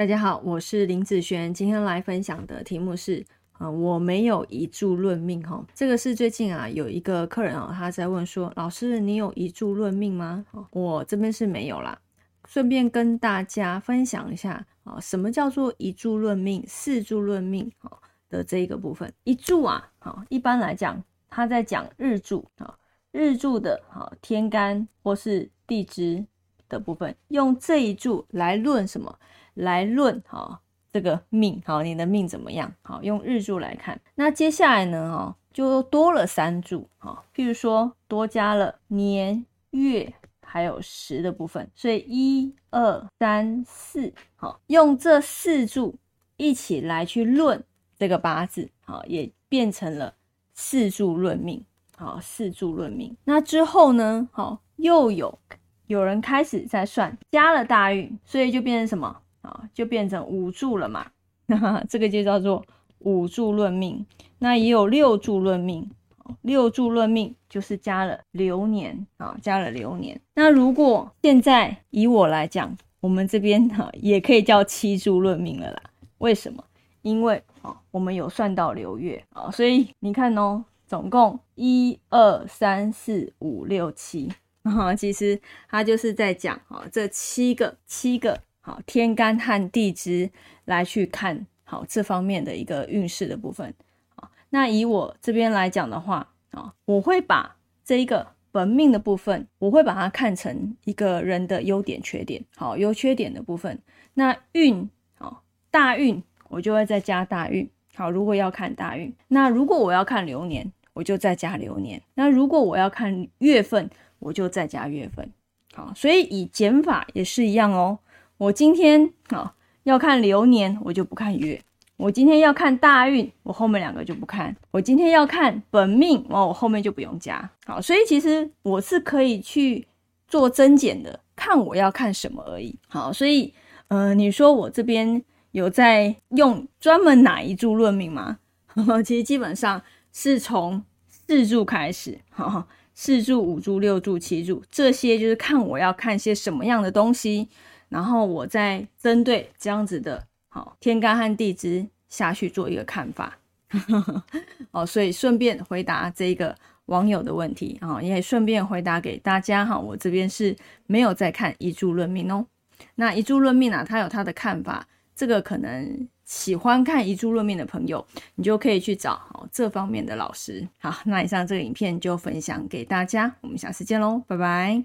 大家好，我是林子璇，今天来分享的题目是啊，我没有遗著论命哈。这个是最近啊有一个客人啊，他在问说，老师你有遗著论命吗？我这边是没有啦。顺便跟大家分享一下啊，什么叫做遗著论命、四柱论命啊的这一个部分。一柱啊，好，一般来讲，他在讲日柱啊，日柱的啊天干或是地支的部分，用这一柱来论什么？来论哈这个命，好，你的命怎么样？好，用日柱来看。那接下来呢？哦，就多了三柱，哈，譬如说多加了年、月还有时的部分，所以一二三四，好，用这四柱一起来去论这个八字，好，也变成了四柱论命，好，四柱论命。那之后呢？好，又有有人开始在算，加了大运，所以就变成什么？啊，就变成五柱了嘛，那 这个就叫做五柱论命。那也有六柱论命，六柱论命就是加了流年啊，加了流年。那如果现在以我来讲，我们这边哈也可以叫七柱论命了啦。为什么？因为啊，我们有算到流月啊，所以你看哦，总共一二三四五六七 啊，其实它就是在讲啊，这七个七个。好，天干和地支来去看好这方面的一个运势的部分。啊，那以我这边来讲的话，啊，我会把这一个本命的部分，我会把它看成一个人的优点、缺点。好，优缺点的部分，那运，好，大运我就会再加大运。好，如果要看大运，那如果我要看流年，我就再加流年。那如果我要看月份，我就再加月份。好，所以以减法也是一样哦。我今天啊要看流年，我就不看月；我今天要看大运，我后面两个就不看；我今天要看本命，哦，我后面就不用加。好，所以其实我是可以去做增减的，看我要看什么而已。好，所以呃，你说我这边有在用专门哪一柱论命吗？其实基本上是从四柱开始，哈，四柱、五柱、六柱、七柱，这些就是看我要看些什么样的东西。然后我再针对这样子的，好天干和地支下去做一个看法，哦，所以顺便回答这个网友的问题啊，也顺便回答给大家哈，我这边是没有在看一柱论命哦。那一柱论命啊，他有他的看法，这个可能喜欢看一柱论命的朋友，你就可以去找好这方面的老师。好，那以上这个影片就分享给大家，我们下次见喽，拜拜。